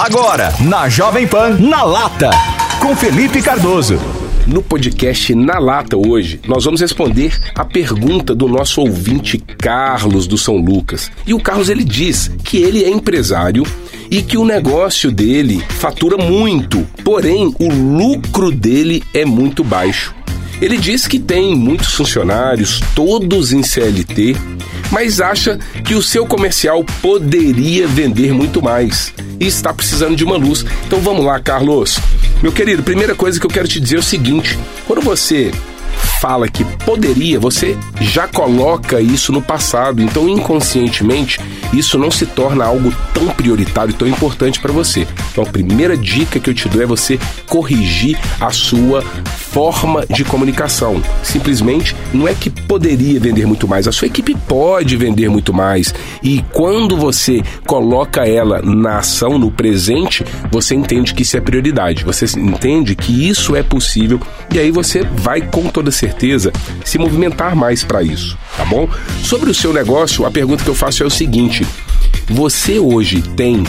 Agora, na Jovem Pan, na lata, com Felipe Cardoso. No podcast Na Lata hoje, nós vamos responder a pergunta do nosso ouvinte Carlos do São Lucas. E o Carlos ele diz que ele é empresário e que o negócio dele fatura muito, porém o lucro dele é muito baixo. Ele diz que tem muitos funcionários, todos em CLT, mas acha que o seu comercial poderia vender muito mais e está precisando de uma luz. Então vamos lá, Carlos. Meu querido, primeira coisa que eu quero te dizer é o seguinte: quando você fala que poderia, você já coloca isso no passado. Então, inconscientemente, isso não se torna algo tão prioritário, tão importante para você. Então, a primeira dica que eu te dou é você corrigir a sua forma de comunicação. Simplesmente não é que poderia vender muito mais, a sua equipe pode vender muito mais. E quando você coloca ela na ação, no presente, você entende que isso é prioridade. Você entende que isso é possível e aí você vai com toda certeza se movimentar mais para isso, tá bom? Sobre o seu negócio, a pergunta que eu faço é o seguinte: você hoje tem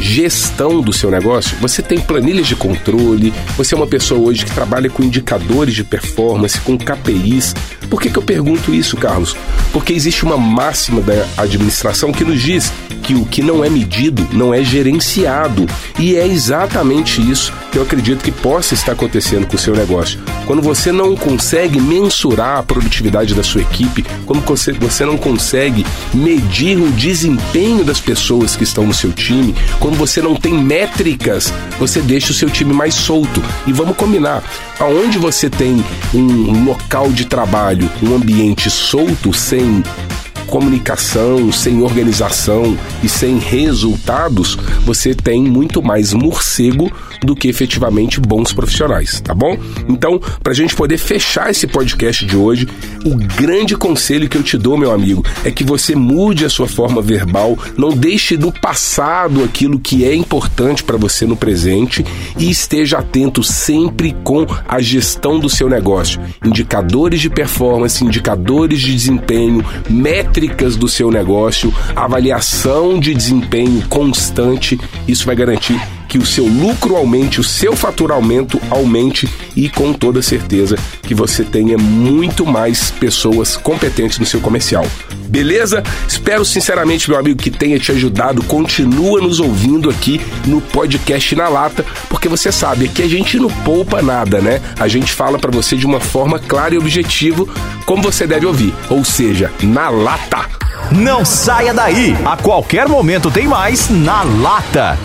gestão do seu negócio, você tem planilhas de controle, você é uma pessoa hoje que trabalha com indicadores de performance, com KPIs. Por que, que eu pergunto isso, Carlos? Porque existe uma máxima da administração que nos diz que o que não é medido não é gerenciado. E é exatamente isso que eu acredito que possa estar acontecendo com o seu negócio. Quando você não consegue mensurar a produtividade da sua equipe, quando você, você não consegue medir o desempenho das pessoas que estão no seu time, quando você não tem métricas, você deixa o seu time mais solto. E vamos combinar, aonde você tem um local de trabalho, um ambiente solto, sem comunicação, sem organização e sem resultados, você tem muito mais morcego do que efetivamente bons profissionais, tá bom? Então, para a gente poder fechar esse podcast de hoje, o grande conselho que eu te dou, meu amigo, é que você mude a sua forma verbal, não deixe no passado aquilo que é importante para você no presente e esteja atento sempre com a gestão do seu negócio, indicadores de performance, indicadores de desempenho, métricas do seu negócio, avaliação de desempenho constante. Isso vai garantir que o seu lucro aumente, o seu faturamento aumente e com toda certeza que você tenha muito mais pessoas competentes no seu comercial. Beleza? Espero sinceramente, meu amigo, que tenha te ajudado. Continua nos ouvindo aqui no podcast na lata, porque você sabe que a gente não poupa nada, né? A gente fala para você de uma forma clara e objetiva, como você deve ouvir, ou seja, na lata. Não saia daí. A qualquer momento tem mais na lata.